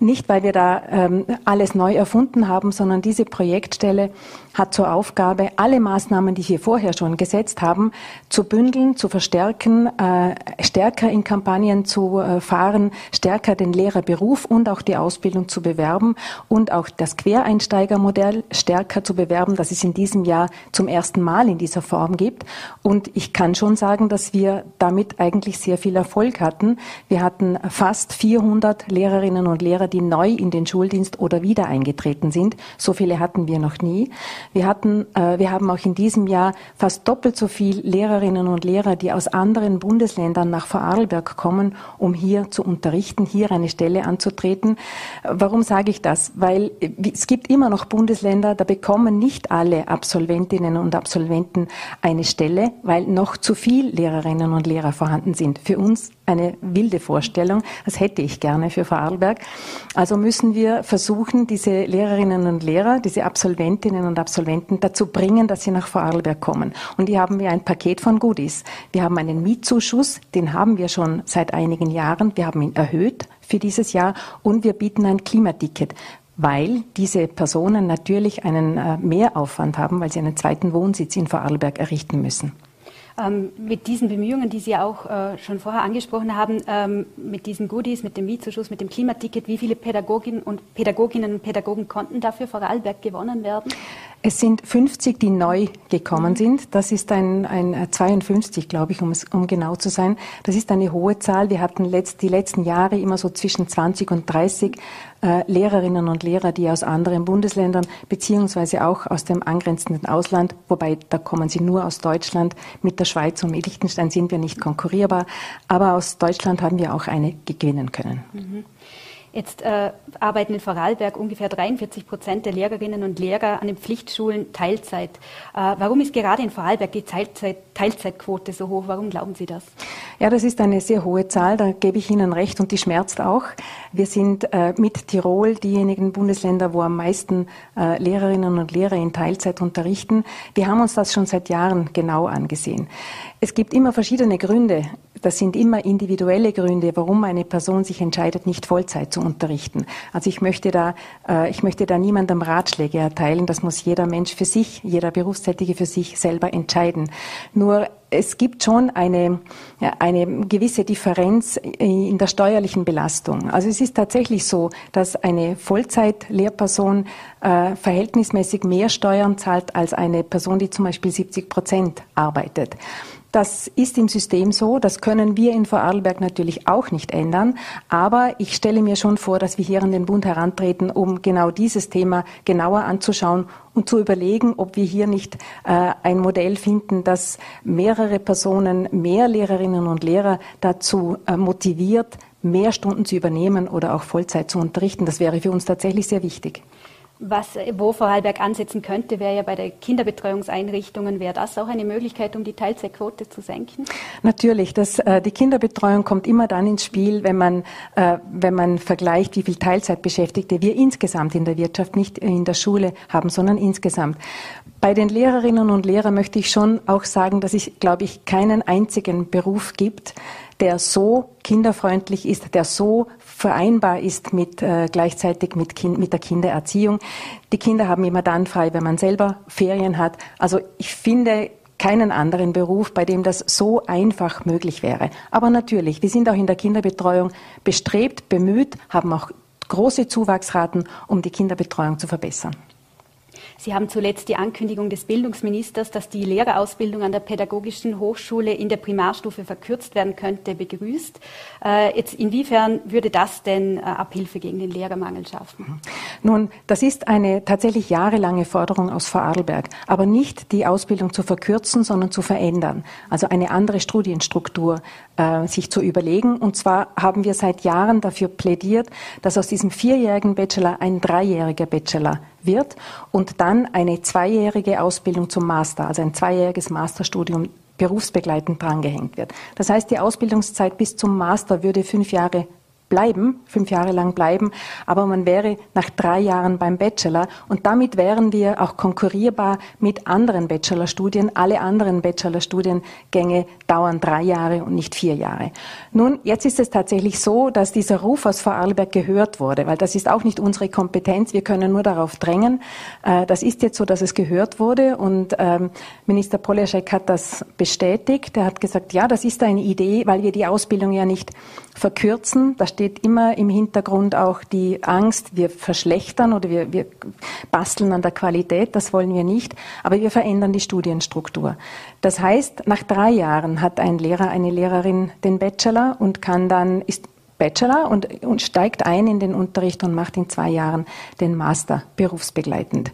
D: nicht, weil wir da ähm, alles neu erfunden haben, sondern diese Projektstelle hat zur Aufgabe, alle Maßnahmen, die wir vorher schon gesetzt haben, zu bündeln, zu verstärken, äh, stärker in Kampagnen zu äh, fahren, stärker den Lehrerberuf und auch die Ausbildung zu bewerben und auch das Quereinsteigermodell stärker zu bewerben, das es in diesem Jahr zum ersten Mal in dieser Form gibt. Und ich kann schon sagen, dass wir damit eigentlich sehr viel Erfolg hatten. Wir hatten fast 400 Lehrerinnen und Lehrer, die neu in den Schuldienst oder wieder eingetreten sind. So viele hatten wir noch nie. Wir hatten, äh, wir haben auch in diesem Jahr fast doppelt so viel Lehrerinnen und Lehrer, die aus anderen Bundesländern nach Vorarlberg kommen, um hier zu unterrichten, hier eine Stelle anzutreten. Warum sage ich das? Weil äh, es gibt immer noch Bundesländer, da bekommen nicht alle Absolventinnen und Absolventen eine Stelle, weil noch zu viel Lehrerinnen und Lehrer vorhanden sind. Für uns eine wilde Vorstellung. Das hätte ich gerne für Vorarlberg. Also müssen wir versuchen, diese Lehrerinnen und Lehrer, diese Absolventinnen und Absolventen dazu bringen, dass sie nach Vorarlberg kommen. Und hier haben wir ein Paket von Goodies. Wir haben einen Mietzuschuss, den haben wir schon seit einigen Jahren. Wir haben ihn erhöht für dieses Jahr und wir bieten ein Klimaticket weil diese Personen natürlich einen äh, Mehraufwand haben, weil sie einen zweiten Wohnsitz in Vorarlberg errichten müssen.
B: Ähm, mit diesen Bemühungen, die Sie auch äh, schon vorher angesprochen haben, ähm, mit diesen Goodies, mit dem Mietzuschuss, mit dem Klimaticket, wie viele Pädagoginnen und Pädagoginnen und Pädagogen konnten dafür Vorarlberg gewonnen werden?
D: Es sind 50, die neu gekommen mhm. sind. Das ist ein, ein 52, äh, glaube ich, um, um genau zu sein. Das ist eine hohe Zahl. Wir hatten letzt, die letzten Jahre immer so zwischen 20 und 30 äh, Lehrerinnen und Lehrer, die aus anderen Bundesländern beziehungsweise auch aus dem angrenzenden Ausland, wobei da kommen sie nur aus Deutschland, mit der Schweiz und mit Liechtenstein sind wir nicht konkurrierbar, aber aus Deutschland haben wir auch eine gewinnen können. Mhm.
B: Jetzt äh, arbeiten in Vorarlberg ungefähr 43 Prozent der Lehrerinnen und Lehrer an den Pflichtschulen Teilzeit. Äh, warum ist gerade in Vorarlberg die Teilzeit, Teilzeitquote so hoch? Warum glauben Sie das?
D: Ja, das ist eine sehr hohe Zahl, da gebe ich Ihnen recht und die schmerzt auch. Wir sind äh, mit Tirol diejenigen Bundesländer, wo am meisten äh, Lehrerinnen und Lehrer in Teilzeit unterrichten. Wir haben uns das schon seit Jahren genau angesehen. Es gibt immer verschiedene Gründe. Das sind immer individuelle Gründe, warum eine Person sich entscheidet, nicht Vollzeit zu unterrichten. Also ich möchte da, äh, ich möchte da niemandem Ratschläge erteilen. Das muss jeder Mensch für sich, jeder Berufstätige für sich selber entscheiden. Nur es gibt schon eine, eine gewisse Differenz in der steuerlichen Belastung. Also es ist tatsächlich so, dass eine Vollzeitlehrperson äh, verhältnismäßig mehr Steuern zahlt als eine Person, die zum Beispiel 70 Prozent arbeitet. Das ist im System so, das können wir in Vorarlberg natürlich auch nicht ändern, aber ich stelle mir schon vor, dass wir hier an den Bund herantreten, um genau dieses Thema genauer anzuschauen und zu überlegen, ob wir hier nicht äh, ein Modell finden, das mehrere Personen, mehr Lehrerinnen und Lehrer dazu äh, motiviert, mehr Stunden zu übernehmen oder auch Vollzeit zu unterrichten. Das wäre für uns tatsächlich sehr wichtig.
B: Was, wo Vorarlberg ansetzen könnte, wäre ja bei den Kinderbetreuungseinrichtungen, wäre das auch eine Möglichkeit, um die Teilzeitquote zu senken?
D: Natürlich. Das, äh, die Kinderbetreuung kommt immer dann ins Spiel, wenn man, äh, wenn man vergleicht, wie viel Teilzeitbeschäftigte wir insgesamt in der Wirtschaft, nicht in der Schule haben, sondern insgesamt. Bei den Lehrerinnen und Lehrern möchte ich schon auch sagen, dass es, glaube ich, keinen einzigen Beruf gibt, der so kinderfreundlich ist, der so vereinbar ist mit äh, gleichzeitig mit, kind, mit der Kindererziehung. Die Kinder haben immer dann frei, wenn man selber Ferien hat. Also ich finde keinen anderen Beruf, bei dem das so einfach möglich wäre. Aber natürlich, wir sind auch in der Kinderbetreuung bestrebt, bemüht, haben auch große Zuwachsraten, um die Kinderbetreuung zu verbessern.
B: Sie haben zuletzt die Ankündigung des Bildungsministers, dass die Lehrerausbildung an der Pädagogischen Hochschule in der Primarstufe verkürzt werden könnte, begrüßt. Äh, jetzt inwiefern würde das denn äh, Abhilfe gegen den Lehrermangel schaffen?
D: Nun, das ist eine tatsächlich jahrelange Forderung aus Vorarlberg, aber nicht die Ausbildung zu verkürzen, sondern zu verändern. Also eine andere Studienstruktur äh, sich zu überlegen. Und zwar haben wir seit Jahren dafür plädiert, dass aus diesem vierjährigen Bachelor ein dreijähriger Bachelor wird und dann eine zweijährige Ausbildung zum Master, also ein zweijähriges Masterstudium berufsbegleitend drangehängt wird. Das heißt, die Ausbildungszeit bis zum Master würde fünf Jahre bleiben, fünf Jahre lang bleiben, aber man wäre nach drei Jahren beim Bachelor und damit wären wir auch konkurrierbar mit anderen Bachelorstudien. Alle anderen Bachelorstudiengänge dauern drei Jahre und nicht vier Jahre. Nun, jetzt ist es tatsächlich so, dass dieser Ruf aus Vorarlberg gehört wurde, weil das ist auch nicht unsere Kompetenz. Wir können nur darauf drängen. Äh, das ist jetzt so, dass es gehört wurde und ähm, Minister Poljaschek hat das bestätigt. Er hat gesagt, ja, das ist eine Idee, weil wir die Ausbildung ja nicht verkürzen. Da steht immer im Hintergrund auch die Angst, wir verschlechtern oder wir, wir basteln an der Qualität. Das wollen wir nicht. Aber wir verändern die Studienstruktur. Das heißt, nach drei Jahren hat ein Lehrer, eine Lehrerin den Bachelor und kann dann, ist Bachelor und, und steigt ein in den Unterricht und macht in zwei Jahren den Master berufsbegleitend.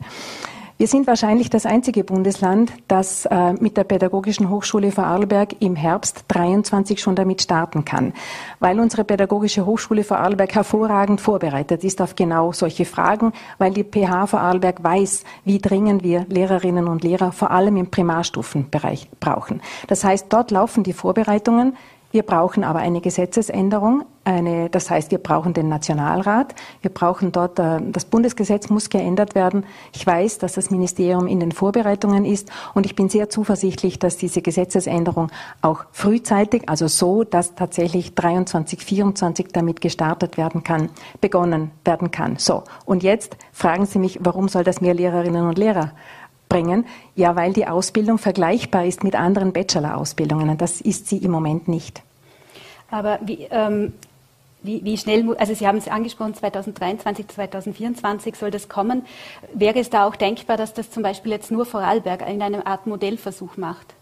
D: Wir sind wahrscheinlich das einzige Bundesland, das äh, mit der Pädagogischen Hochschule Vorarlberg im Herbst 23 schon damit starten kann, weil unsere Pädagogische Hochschule Vorarlberg hervorragend vorbereitet ist auf genau solche Fragen, weil die PH Vorarlberg weiß, wie dringend wir Lehrerinnen und Lehrer vor allem im Primarstufenbereich brauchen. Das heißt, dort laufen die Vorbereitungen. Wir brauchen aber eine Gesetzesänderung. Eine, das heißt, wir brauchen den Nationalrat. Wir brauchen dort, äh, das Bundesgesetz muss geändert werden. Ich weiß, dass das Ministerium in den Vorbereitungen ist und ich bin sehr zuversichtlich, dass diese Gesetzesänderung auch frühzeitig, also so, dass tatsächlich 23, 24 damit gestartet werden kann, begonnen werden kann. So. Und jetzt fragen Sie mich, warum soll das mehr Lehrerinnen und Lehrer bringen? Ja, weil die Ausbildung vergleichbar ist mit anderen Bachelor-Ausbildungen. Das ist sie im Moment nicht.
B: Aber wie, ähm, wie, wie, schnell, also Sie haben es angesprochen, 2023, 2024 soll das kommen. Wäre es da auch denkbar, dass das zum Beispiel jetzt nur Vorarlberg in einer Art Modellversuch macht?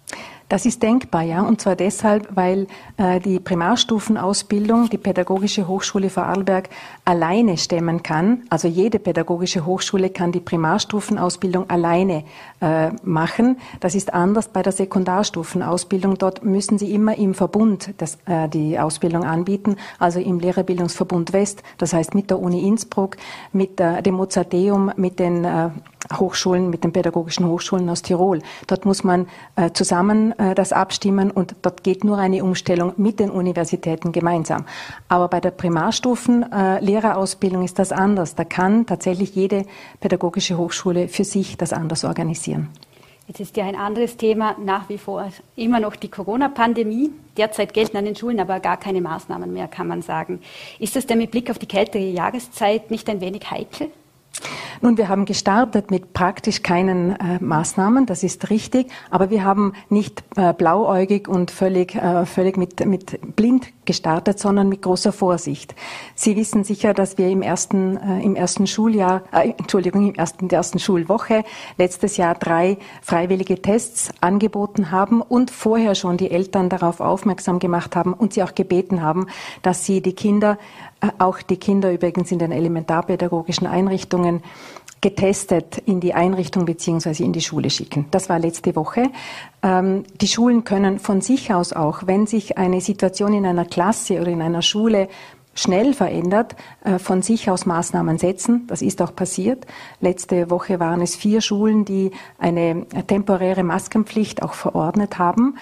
D: Das ist denkbar, ja, und zwar deshalb, weil äh, die Primarstufenausbildung die Pädagogische Hochschule Vorarlberg alleine stemmen kann. Also jede pädagogische Hochschule kann die Primarstufenausbildung alleine äh, machen. Das ist anders bei der Sekundarstufenausbildung. Dort müssen Sie immer im Verbund das, äh, die Ausbildung anbieten, also im Lehrerbildungsverbund West, das heißt mit der Uni Innsbruck, mit äh, dem Mozarteum, mit den äh, Hochschulen, mit den pädagogischen Hochschulen aus Tirol. Dort muss man äh, zusammen äh, das abstimmen und dort geht nur eine Umstellung mit den Universitäten gemeinsam. Aber bei der Primarstufen-Lehrerausbildung äh, ist das anders. Da kann tatsächlich jede pädagogische Hochschule für sich das anders organisieren.
B: Jetzt ist ja ein anderes Thema nach wie vor immer noch die Corona-Pandemie. Derzeit gelten an den Schulen aber gar keine Maßnahmen mehr, kann man sagen. Ist das denn mit Blick auf die kältere Jahreszeit nicht ein wenig heikel?
D: Nun, wir haben gestartet mit praktisch keinen äh, Maßnahmen, das ist richtig, aber wir haben nicht äh, blauäugig und völlig, äh, völlig mit, mit blind gestartet, sondern mit großer Vorsicht. Sie wissen sicher, dass wir im ersten, äh, im ersten Schuljahr, äh, Entschuldigung, im ersten, der ersten Schulwoche letztes Jahr drei freiwillige Tests angeboten haben und vorher schon die Eltern darauf aufmerksam gemacht haben und sie auch gebeten haben, dass sie die Kinder auch die Kinder übrigens in den elementarpädagogischen Einrichtungen getestet in die Einrichtung beziehungsweise in die Schule schicken. Das war letzte Woche. Ähm, die Schulen können von sich aus auch, wenn sich eine Situation in einer Klasse oder in einer Schule schnell verändert, äh, von sich aus Maßnahmen setzen. Das ist auch passiert. Letzte Woche waren es vier Schulen, die eine temporäre Maskenpflicht auch verordnet haben.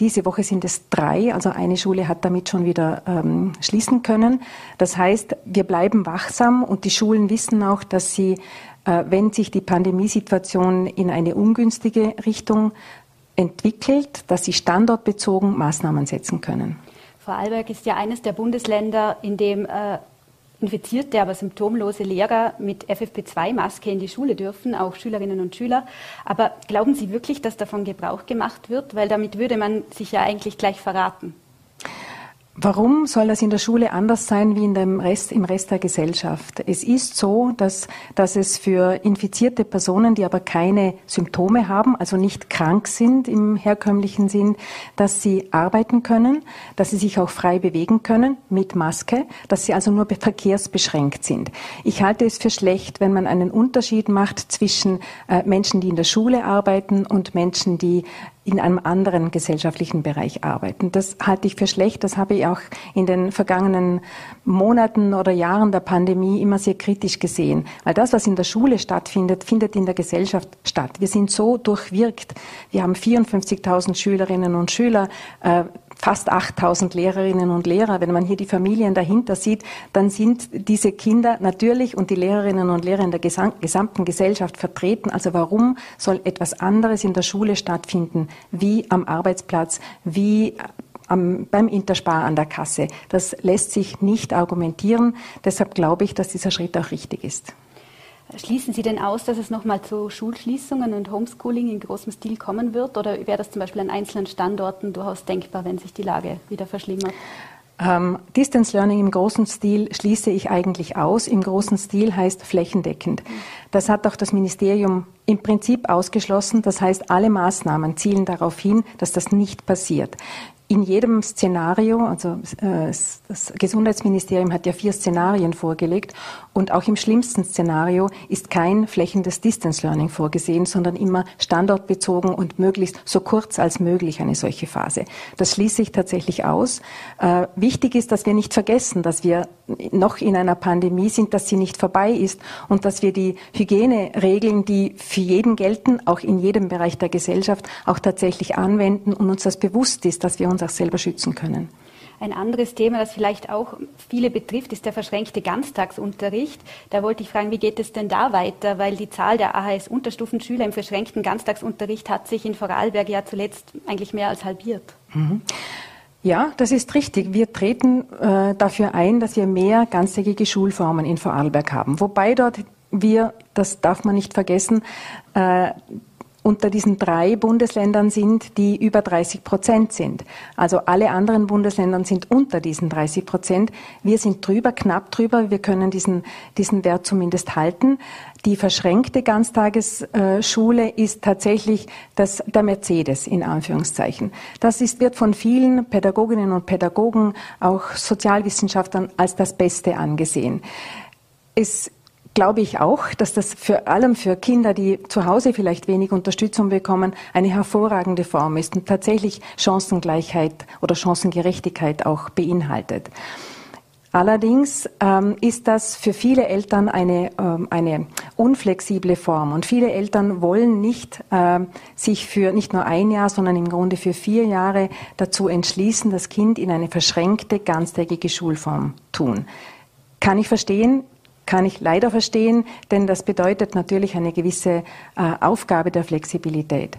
D: Diese Woche sind es drei, also eine Schule hat damit schon wieder ähm, schließen können. Das heißt, wir bleiben wachsam und die Schulen wissen auch, dass sie, äh, wenn sich die Pandemiesituation in eine ungünstige Richtung entwickelt, dass sie standortbezogen Maßnahmen setzen können.
B: Vorarlberg ist ja eines der Bundesländer, in dem äh, infizierte, aber symptomlose Lehrer mit FFP2-Maske in die Schule dürfen, auch Schülerinnen und Schüler. Aber glauben Sie wirklich, dass davon Gebrauch gemacht wird? Weil damit würde man sich ja eigentlich gleich verraten.
D: Warum soll das in der Schule anders sein wie in dem Rest, im Rest der Gesellschaft? Es ist so, dass, dass es für infizierte Personen, die aber keine Symptome haben, also nicht krank sind im herkömmlichen Sinn, dass sie arbeiten können, dass sie sich auch frei bewegen können mit Maske, dass sie also nur verkehrsbeschränkt sind. Ich halte es für schlecht, wenn man einen Unterschied macht zwischen äh, Menschen, die in der Schule arbeiten und Menschen, die in einem anderen gesellschaftlichen Bereich arbeiten. Das halte ich für schlecht. Das habe ich auch in den vergangenen Monaten oder Jahren der Pandemie immer sehr kritisch gesehen. Weil das, was in der Schule stattfindet, findet in der Gesellschaft statt. Wir sind so durchwirkt. Wir haben 54.000 Schülerinnen und Schüler. Äh, fast 8000 Lehrerinnen und Lehrer. Wenn man hier die Familien dahinter sieht, dann sind diese Kinder natürlich und die Lehrerinnen und Lehrer in der gesamten Gesellschaft vertreten. Also warum soll etwas anderes in der Schule stattfinden, wie am Arbeitsplatz, wie am, beim Interspar an der Kasse? Das lässt sich nicht argumentieren. Deshalb glaube ich, dass dieser Schritt auch richtig ist.
B: Schließen Sie denn aus, dass es nochmal zu Schulschließungen und Homeschooling in großem Stil kommen wird? Oder wäre das zum Beispiel an einzelnen Standorten durchaus denkbar, wenn sich die Lage wieder verschlimmert?
D: Ähm, Distance Learning im großen Stil schließe ich eigentlich aus. Im großen Stil heißt flächendeckend. Das hat auch das Ministerium im Prinzip ausgeschlossen. Das heißt, alle Maßnahmen zielen darauf hin, dass das nicht passiert in jedem Szenario, also äh, das Gesundheitsministerium hat ja vier Szenarien vorgelegt und auch im schlimmsten Szenario ist kein flächendes Distance Learning vorgesehen, sondern immer standortbezogen und möglichst so kurz als möglich eine solche Phase. Das schließe ich tatsächlich aus. Äh, wichtig ist, dass wir nicht vergessen, dass wir noch in einer Pandemie sind, dass sie nicht vorbei ist und dass wir die Hygieneregeln, die für jeden gelten, auch in jedem Bereich der Gesellschaft, auch tatsächlich anwenden und uns das bewusst ist, dass wir uns auch selber schützen können.
B: Ein anderes Thema, das vielleicht auch viele betrifft, ist der verschränkte Ganztagsunterricht. Da wollte ich fragen, wie geht es denn da weiter? Weil die Zahl der AHS-Unterstufenschüler im verschränkten Ganztagsunterricht hat sich in Vorarlberg ja zuletzt eigentlich mehr als halbiert.
D: Mhm. Ja, das ist richtig. Wir treten äh, dafür ein, dass wir mehr ganztägige Schulformen in Vorarlberg haben. Wobei dort wir, das darf man nicht vergessen, äh, unter diesen drei Bundesländern sind, die über 30 Prozent sind. Also alle anderen Bundesländer sind unter diesen 30 Prozent. Wir sind drüber, knapp drüber. Wir können diesen, diesen Wert zumindest halten. Die verschränkte Ganztagesschule ist tatsächlich das, der Mercedes in Anführungszeichen. Das ist, wird von vielen Pädagoginnen und Pädagogen, auch Sozialwissenschaftlern als das Beste angesehen. Es glaube ich auch, dass das vor allem für Kinder, die zu Hause vielleicht wenig Unterstützung bekommen, eine hervorragende Form ist und tatsächlich Chancengleichheit oder Chancengerechtigkeit auch beinhaltet. Allerdings ähm, ist das für viele Eltern eine, ähm, eine unflexible Form und viele Eltern wollen nicht ähm, sich für nicht nur ein Jahr, sondern im Grunde für vier Jahre dazu entschließen, das Kind in eine verschränkte ganztägige Schulform tun. Kann ich verstehen, kann ich leider verstehen, denn das bedeutet natürlich eine gewisse äh, Aufgabe der Flexibilität.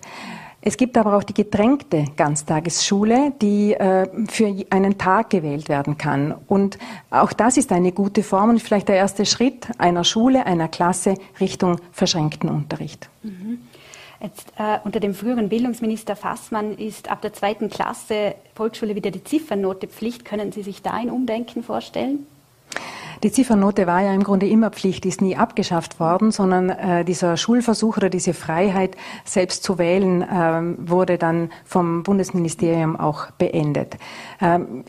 D: Es gibt aber auch die gedrängte Ganztagesschule, die äh, für einen Tag gewählt werden kann. Und auch das ist eine gute Form und vielleicht der erste Schritt einer Schule, einer Klasse Richtung verschränkten Unterricht. Mhm.
B: Jetzt, äh, unter dem früheren Bildungsminister Fassmann ist ab der zweiten Klasse Volksschule wieder die Ziffernote Pflicht. Können Sie sich da ein Umdenken vorstellen?
D: Die Ziffernote war ja im Grunde immer Pflicht, ist nie abgeschafft worden, sondern äh, dieser Schulversuch oder diese Freiheit, selbst zu wählen, äh, wurde dann vom Bundesministerium auch beendet. Ähm,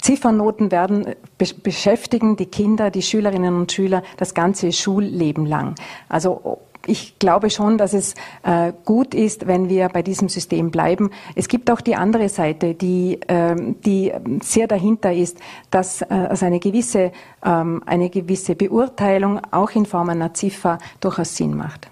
D: Ziffernoten werden be beschäftigen die Kinder, die Schülerinnen und Schüler das ganze Schulleben lang. Also ich glaube schon, dass es äh, gut ist, wenn wir bei diesem System bleiben. Es gibt auch die andere Seite, die, äh, die sehr dahinter ist, dass äh, also eine gewisse, ähm, eine gewisse Beurteilung auch in Form einer Ziffer durchaus Sinn macht.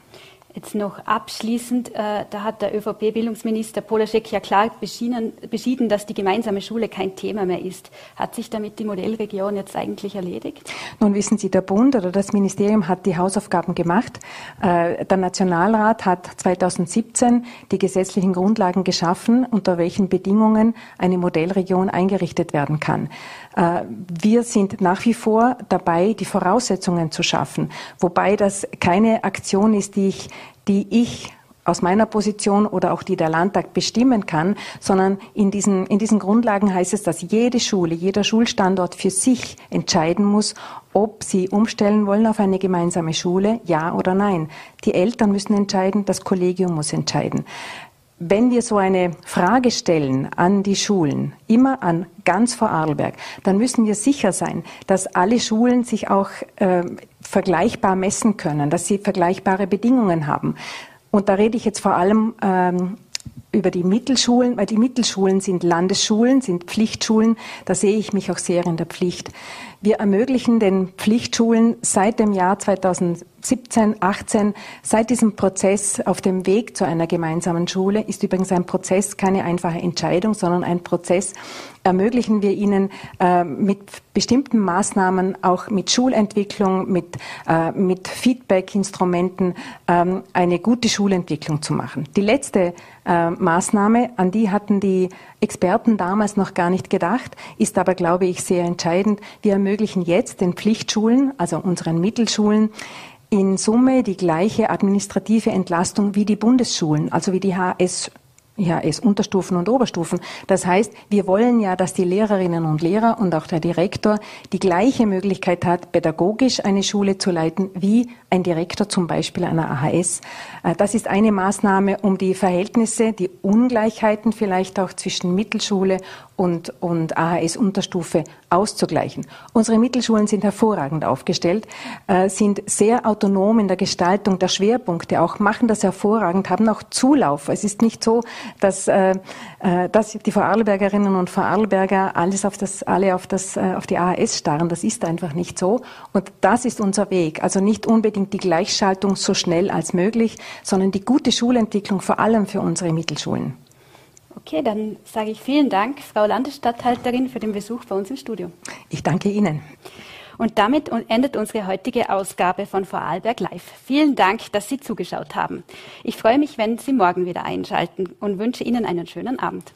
B: Jetzt noch abschließend, äh, da hat der ÖVP-Bildungsminister Polaschek ja klar beschieden, beschieden, dass die gemeinsame Schule kein Thema mehr ist. Hat sich damit die Modellregion jetzt eigentlich erledigt?
D: Nun wissen Sie, der Bund oder das Ministerium hat die Hausaufgaben gemacht. Äh, der Nationalrat hat 2017 die gesetzlichen Grundlagen geschaffen, unter welchen Bedingungen eine Modellregion eingerichtet werden kann. Äh, wir sind nach wie vor dabei, die Voraussetzungen zu schaffen, wobei das keine Aktion ist, die ich die ich aus meiner Position oder auch die der Landtag bestimmen kann, sondern in diesen, in diesen Grundlagen heißt es, dass jede Schule, jeder Schulstandort für sich entscheiden muss, ob sie umstellen wollen auf eine gemeinsame Schule, ja oder nein. Die Eltern müssen entscheiden, das Kollegium muss entscheiden. Wenn wir so eine Frage stellen an die Schulen, immer an ganz Vorarlberg, dann müssen wir sicher sein, dass alle Schulen sich auch äh, vergleichbar messen können, dass sie vergleichbare Bedingungen haben. Und da rede ich jetzt vor allem ähm, über die Mittelschulen, weil die Mittelschulen sind Landesschulen, sind Pflichtschulen. Da sehe ich mich auch sehr in der Pflicht. Wir ermöglichen den Pflichtschulen seit dem Jahr 2017, 18, seit diesem Prozess auf dem Weg zu einer gemeinsamen Schule, ist übrigens ein Prozess, keine einfache Entscheidung, sondern ein Prozess, ermöglichen wir ihnen äh, mit bestimmten Maßnahmen, auch mit Schulentwicklung, mit, äh, mit Feedback-Instrumenten, ähm, eine gute Schulentwicklung zu machen. Die letzte äh, Maßnahme, an die hatten die Experten damals noch gar nicht gedacht, ist aber, glaube ich, sehr entscheidend. Wir ermöglichen jetzt den Pflichtschulen, also unseren Mittelschulen, in Summe die gleiche administrative Entlastung wie die Bundesschulen, also wie die HS ja, es Unterstufen und Oberstufen. Das heißt, wir wollen ja, dass die Lehrerinnen und Lehrer und auch der Direktor die gleiche Möglichkeit hat, pädagogisch eine Schule zu leiten, wie ein Direktor zum Beispiel einer AHS. Äh, das ist eine Maßnahme, um die Verhältnisse, die Ungleichheiten vielleicht auch zwischen Mittelschule und, und AHS-Unterstufe auszugleichen. Unsere Mittelschulen sind hervorragend aufgestellt, äh, sind sehr autonom in der Gestaltung der Schwerpunkte, auch machen das hervorragend, haben auch Zulauf. Es ist nicht so, dass, äh, dass die Vorarlbergerinnen und Vorarlberger alles auf das, alle auf, das, auf die AHS starren. Das ist einfach nicht so. Und das ist unser Weg. Also nicht unbedingt die Gleichschaltung so schnell als möglich, sondern die gute Schulentwicklung vor allem für unsere Mittelschulen.
B: Okay, dann sage ich vielen Dank, Frau Landesstatthalterin, für den Besuch bei uns im Studio.
D: Ich danke Ihnen.
B: Und damit endet unsere heutige Ausgabe von Vorarlberg Live. Vielen Dank, dass Sie zugeschaut haben. Ich freue mich, wenn Sie morgen wieder einschalten und wünsche Ihnen einen schönen Abend.